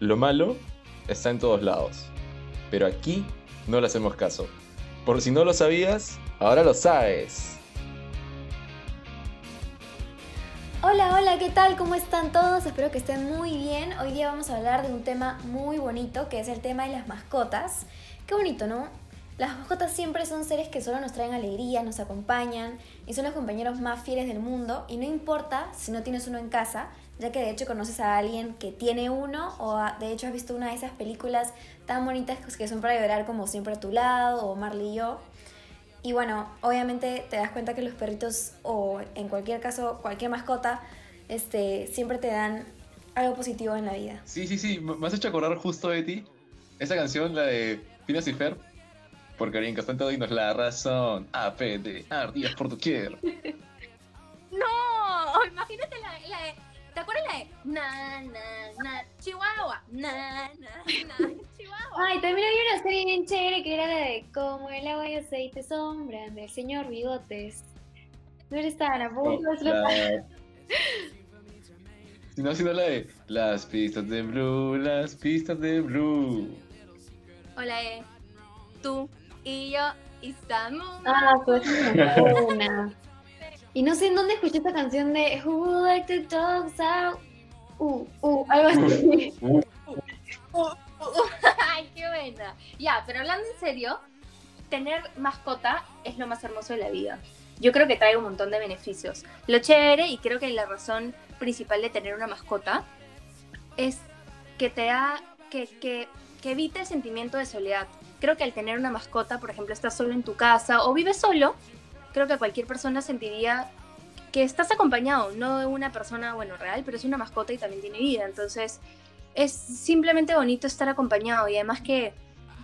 Lo malo está en todos lados, pero aquí no le hacemos caso. Por si no lo sabías, ahora lo sabes. Hola, hola, ¿qué tal? ¿Cómo están todos? Espero que estén muy bien. Hoy día vamos a hablar de un tema muy bonito, que es el tema de las mascotas. Qué bonito, ¿no? Las mascotas siempre son seres que solo nos traen alegría, nos acompañan y son los compañeros más fieles del mundo y no importa si no tienes uno en casa, ya que de hecho conoces a alguien que tiene uno o de hecho has visto una de esas películas tan bonitas que son para llorar como Siempre a tu lado o Marley y yo. Y bueno, obviamente te das cuenta que los perritos o en cualquier caso cualquier mascota este, siempre te dan algo positivo en la vida. Sí, sí, sí, me has hecho acordar justo de ti. Esa canción, la de Phineas y Fer, porque alguien que está en todo y nos la razón. A, P, D, ardillas por doquier. no, imagínate la, la de ¿Te acuerdas la de na, na, na, Chihuahua? Na, na, na, Chihuahua. Ay, también había una serie bien chévere que era la de Como el agua y aceite sombra del señor Bigotes. No eres tan a punto Si no, sino la de Las pistas de Blue, las pistas de Blue. Hola, eh. Tú y yo Samu. Ah, pues una. Y no sé en dónde escuché esta canción de Who would like to dogs out? Uh, uh, algo así. Uh, uh, uh, Ay, qué buena. Ya, pero hablando en serio, tener mascota es lo más hermoso de la vida. Yo creo que trae un montón de beneficios. Lo chévere, y creo que la razón principal de tener una mascota, es que te da, que, que, que evite el sentimiento de soledad. Creo que al tener una mascota, por ejemplo, estás solo en tu casa o vives solo, creo que cualquier persona sentiría que estás acompañado, no de una persona, bueno, real, pero es una mascota y también tiene vida. Entonces, es simplemente bonito estar acompañado y además que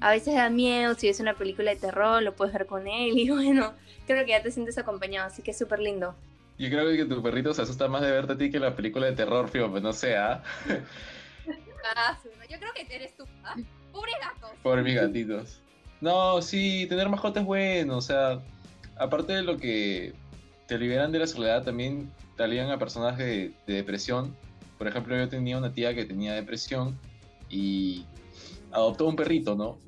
a veces da miedo, si ves una película de terror, lo puedes ver con él y bueno, creo que ya te sientes acompañado, así que es súper lindo. Yo creo que tu perrito se asusta más de verte a ti que la película de terror, fío, pues no sé, ¿ah? yo creo que eres tú, ¿ah? Pobre gatos. Pobre mis gatitos. No, sí, tener mascota es bueno, o sea, aparte de lo que te liberan de la soledad, también te alivian a personas de, depresión. Por ejemplo, yo tenía una tía que tenía depresión y adoptó un perrito, ¿no?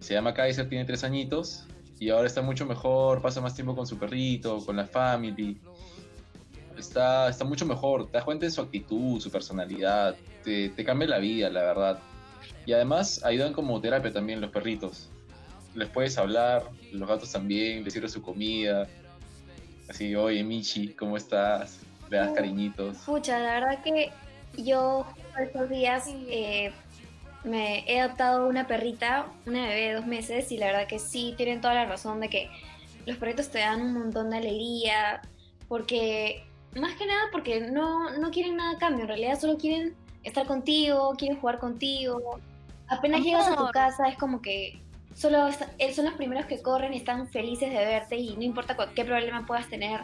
Se llama Kaiser, tiene tres añitos y ahora está mucho mejor, pasa más tiempo con su perrito, con la family. Está, está mucho mejor, te das cuenta de su actitud, su personalidad, te, te cambia la vida, la verdad. Y además ayudan como terapia también los perritos les puedes hablar, los gatos también, les sirve su comida. Así, oye, Michi, ¿cómo estás? Le das cariñitos. Pucha, la verdad que yo estos días eh, me he adoptado una perrita, una bebé de dos meses, y la verdad que sí, tienen toda la razón de que los perritos te dan un montón de alegría, porque, más que nada, porque no, no quieren nada a cambio, en realidad solo quieren estar contigo, quieren jugar contigo. Apenas llegas a tu casa es como que solo son los primeros que corren y están felices de verte y no importa qué problema puedas tener,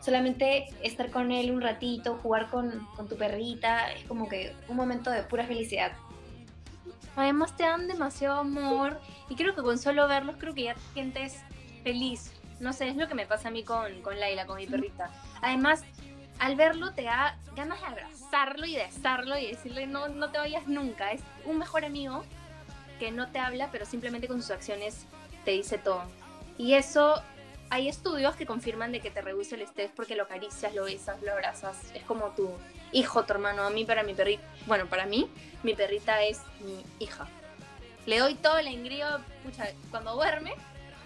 solamente estar con él un ratito, jugar con, tu perrita, es como que un momento de pura felicidad. Además te dan demasiado amor y creo que con solo verlos creo que ya te sientes feliz. No sé, es lo que me pasa a mí con, con Laila, con mi perrita. Además, al verlo te da ganas de abrazarlo y de estarlo y decirle no, no te vayas nunca. Es un mejor amigo que no te habla, pero simplemente con sus acciones te dice todo. Y eso, hay estudios que confirman de que te reduce el estrés porque lo acaricias, lo besas, lo abrazas. Es como tu hijo, tu hermano. A mí, para mi perrita, bueno, para mí, mi perrita es mi hija. Le doy todo el engrío, pucha, cuando duerme,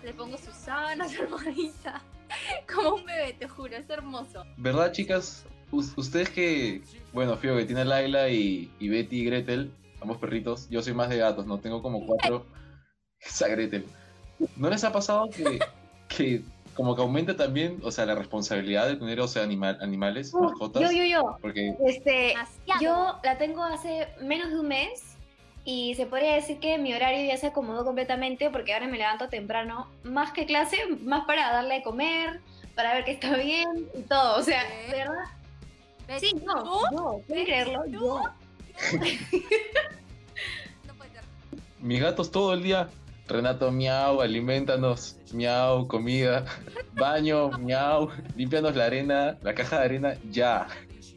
le pongo sus sábanas, su almohadita. Como un bebé, te juro, es hermoso. ¿Verdad, chicas? ustedes que, bueno, Fío, que tiene Laila y, y Betty y Gretel, ambos perritos. Yo soy más de gatos, ¿no? Tengo como cuatro. Sagrete. ¿No les ha pasado que, que como que aumenta también, o sea, la responsabilidad de tener, o sea, animal, animales, mascotas? Yo, yo, yo. Porque... Este, yo la tengo hace menos de un mes y se podría decir que mi horario ya se acomodó completamente porque ahora me levanto temprano, más que clase, más para darle de comer, para ver que está bien y todo. O sea, ¿verdad? Sí, no, yo, puedes creerlo, yo. Mis gatos todo el día. Renato, miau, alimentanos, miau, comida, baño, miau, límpianos la arena, la caja de arena, ya.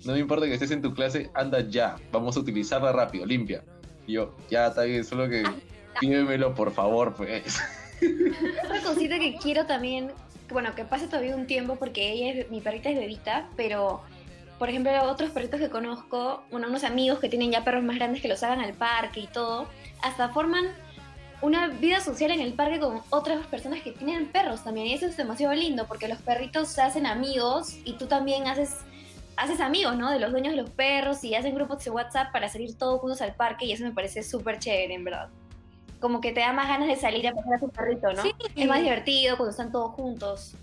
No me importa que estés en tu clase, anda ya. Vamos a utilizarla rápido, limpia. Yo, ya está bien, solo que pídemelo por favor, pues. Otra cosita que quiero también, bueno, que pase todavía un tiempo porque ella es, mi perrita es bebita, pero por ejemplo, otros perritos que conozco, bueno, unos amigos que tienen ya perros más grandes que los hagan al parque y todo, hasta forman una vida social en el parque con otras personas que tienen perros también. Y eso es demasiado lindo porque los perritos se hacen amigos y tú también haces, haces amigos, ¿no? De los dueños de los perros y hacen grupos de WhatsApp para salir todos juntos al parque y eso me parece súper chévere, en verdad. Como que te da más ganas de salir a pasar a tu perrito, ¿no? Sí. Es más divertido cuando están todos juntos.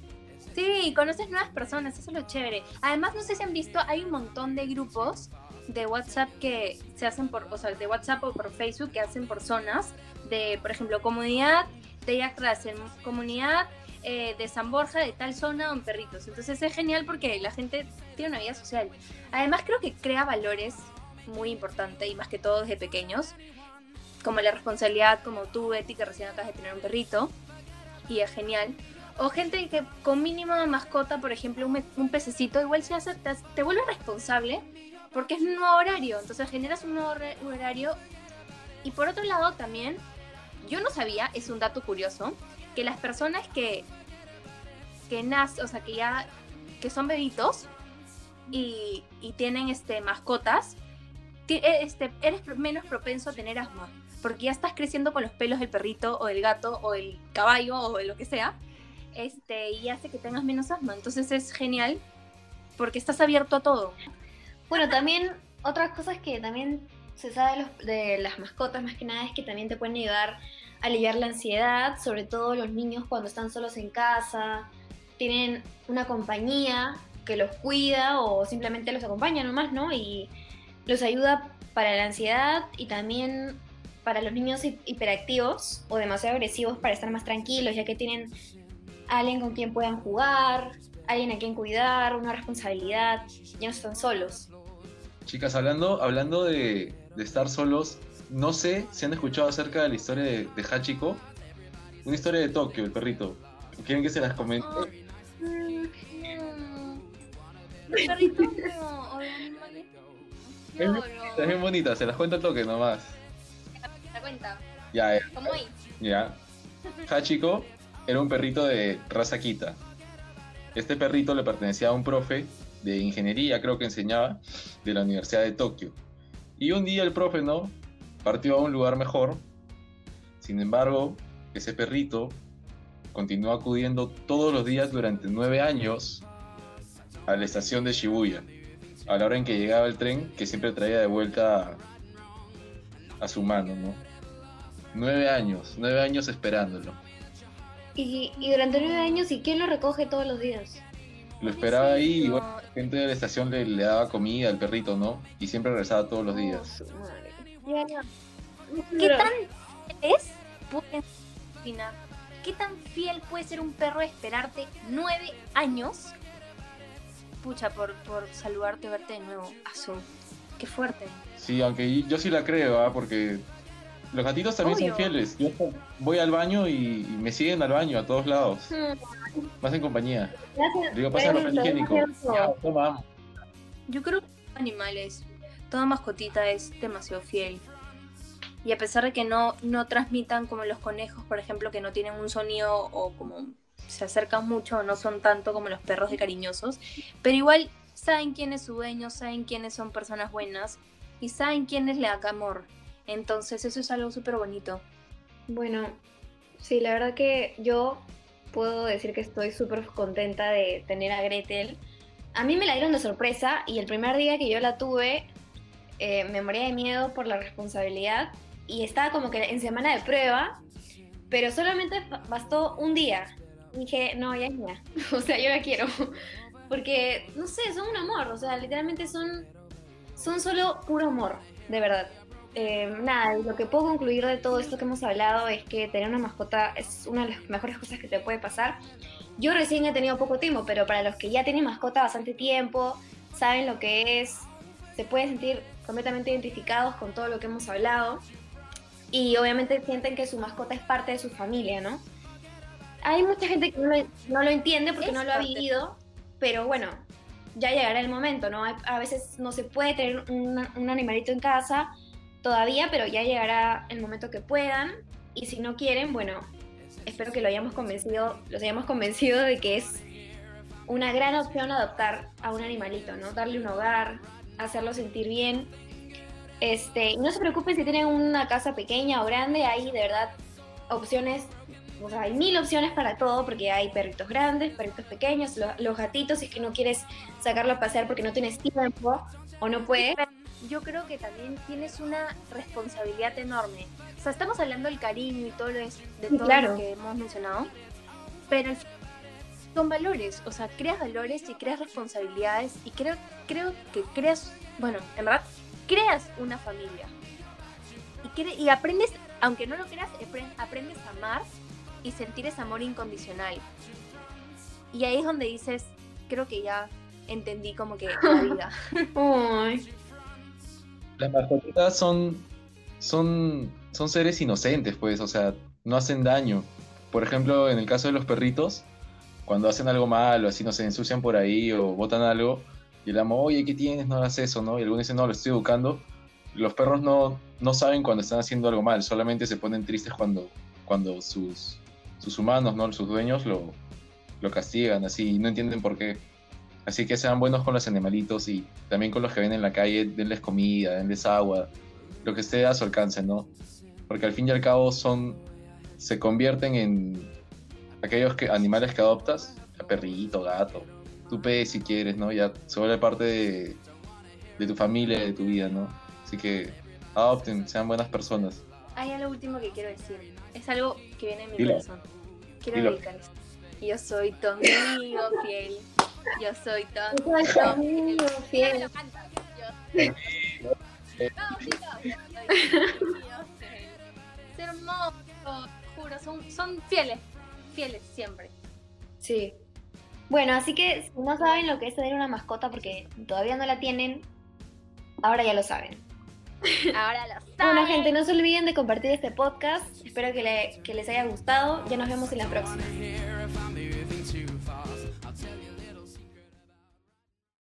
Sí, conoces nuevas personas, eso es lo chévere. Además, no sé si han visto, hay un montón de grupos de WhatsApp que se hacen por, o sea, de WhatsApp o por Facebook que hacen por zonas de, por ejemplo, comunidad de Yacrasen, comunidad eh, de San Borja, de tal zona, con perritos. Entonces es genial porque la gente tiene una vida social. Además, creo que crea valores muy importantes y más que todo desde pequeños, como la responsabilidad, como tú, Betty, que recién acabas de tener un perrito, y es genial. O gente que con mínimo de mascota, por ejemplo, un, un pececito, igual se hace, te, te vuelve responsable porque es un nuevo horario, entonces generas un nuevo horario. Y por otro lado también, yo no sabía, es un dato curioso, que las personas que, que nacen, o sea, que ya, que son bebitos y, y tienen este, mascotas, este, eres menos propenso a tener asma, porque ya estás creciendo con los pelos del perrito o del gato o del caballo o lo que sea, este, y hace que tengas menos asma. Entonces es genial porque estás abierto a todo. Bueno, también otras cosas que también se sabe de, los, de, las mascotas más que nada es que también te pueden ayudar a aliviar la ansiedad, sobre todo los niños cuando están solos en casa, tienen una compañía que los cuida o simplemente los acompaña nomás, ¿no? Y los ayuda para la ansiedad y también para los niños hiperactivos o demasiado agresivos para estar más tranquilos, ya que tienen alguien con quien puedan jugar, alguien a quien cuidar, una responsabilidad, ya no están solos. Chicas, hablando, hablando de, de, estar solos, no sé si han escuchado acerca de la historia de, de Hachiko, una historia de Tokio, el perrito. ¿Quieren que se las comente? No, es bien bonita, se las cuenta el toque nomás. La cuenta. Ya, ya. ¿Cómo ahí? Ya. Hachiko era un perrito de raza Kita. Este perrito le pertenecía a un profe de ingeniería, creo que enseñaba, de la Universidad de Tokio. Y un día el profe, ¿no? Partió a un lugar mejor. Sin embargo, ese perrito continuó acudiendo todos los días durante nueve años a la estación de Shibuya, a la hora en que llegaba el tren que siempre traía de vuelta a, a su mano, ¿no? Nueve años, nueve años esperándolo. Y, y, durante nueve años, ¿y quién lo recoge todos los días? Lo esperaba ahí y bueno, gente de la estación le, le, daba comida al perrito, ¿no? Y siempre regresaba todos los días. ¿Qué tan es? ¿Qué tan fiel puede ser un perro esperarte nueve años? Pucha, por, por saludarte, verte de nuevo. Azul. Qué fuerte. Sí, aunque yo sí la creo, ¿eh? porque los gatitos también Obvio. son fieles. Yo voy al baño y, y, me siguen al baño a todos lados. Hmm. Más en compañía. Gracias. Digo, pasa papel higiénico. Ya, toma. Yo creo que animales, toda mascotita es demasiado fiel. Y a pesar de que no, no transmitan como los conejos, por ejemplo, que no tienen un sonido o como se acercan mucho no son tanto como los perros de cariñosos, pero igual saben quién es su dueño, saben quiénes son personas buenas y saben quiénes le da amor. Entonces eso es algo súper bonito. Bueno, sí, la verdad que yo puedo decir que estoy súper contenta de tener a Gretel. A mí me la dieron de sorpresa y el primer día que yo la tuve eh, me moría de miedo por la responsabilidad y estaba como que en semana de prueba, pero solamente bastó un día. Dije, no, ya es mía. o sea, yo la quiero. Porque, no sé, son un amor. O sea, literalmente son, son solo puro amor, de verdad. Eh, nada, lo que puedo concluir de todo esto que hemos hablado es que tener una mascota es una de las mejores cosas que te puede pasar. Yo recién he tenido poco tiempo, pero para los que ya tienen mascota bastante tiempo, saben lo que es, se pueden sentir completamente identificados con todo lo que hemos hablado y obviamente sienten que su mascota es parte de su familia, ¿no? Hay mucha gente que no lo, no lo entiende porque es no lo ha vivido, pero bueno, ya llegará el momento, ¿no? A veces no se puede tener un, un animalito en casa todavía, pero ya llegará el momento que puedan. Y si no quieren, bueno, espero que lo hayamos convencido, los hayamos convencido de que es una gran opción adoptar a un animalito, ¿no? Darle un hogar, hacerlo sentir bien. Este, no se preocupen si tienen una casa pequeña o grande, hay de verdad opciones, o sea, hay mil opciones para todo, porque hay perritos grandes, perritos pequeños, los, los gatitos, si es que no quieres sacarlo a pasear porque no tienes tiempo o no puedes. Yo creo que también tienes una responsabilidad enorme. O sea, estamos hablando del cariño y todo lo de Sí, todo claro. lo que hemos mencionado, pero son valores, o sea, creas valores y creas responsabilidades y creo, creo que creas, bueno, en verdad, creas una familia. Y, cre- y aprendes, aunque no lo creas, apren- aprendes a amar y sentir ese amor incondicional. Y ahí es donde dices, creo que ya entendí como que la vida. Las mascotitas son, son, son seres inocentes, pues, o sea, no hacen daño. Por ejemplo, en el caso de los perritos, cuando hacen algo malo, así no se ensucian por ahí o botan algo, y el amo, oye, ¿qué tienes? No hagas eso, ¿no? Y alguno dice, no, lo estoy educando. Los perros no, no saben cuando están haciendo algo mal, solamente se ponen tristes cuando, cuando sus, sus humanos, ¿no? Sus dueños lo, lo castigan, así, y no entienden por qué. Así que sean buenos con los animalitos y también con los que ven en la calle, denles comida, denles agua, lo que esté a su alcance, ¿no? Porque al fin y al cabo son, se convierten en aquellos que, animales que adoptas, perrito, gato, tu pez si quieres, ¿no? Ya se vuelve parte de, de tu familia, de tu vida, ¿no? Así que adopten, sean buenas personas. Hay algo último que quiero decir. Es algo que viene de mi Dilo. corazón. Quiero Dilo. dedicar esto. Yo soy tu amigo fiel. Yo soy tu amigo fiel. Yo- soy tu amigo fiel. Es hermoso, juro. Son, son fieles. Fieles siempre. Sí. Bueno, así que si no saben lo que es tener una mascota porque todavía no la tienen, ahora ya lo saben. Ahora lo saben. Bueno, gente, no se olviden de compartir este podcast. Espero que, le- que les haya gustado. Ya nos vemos en la próxima.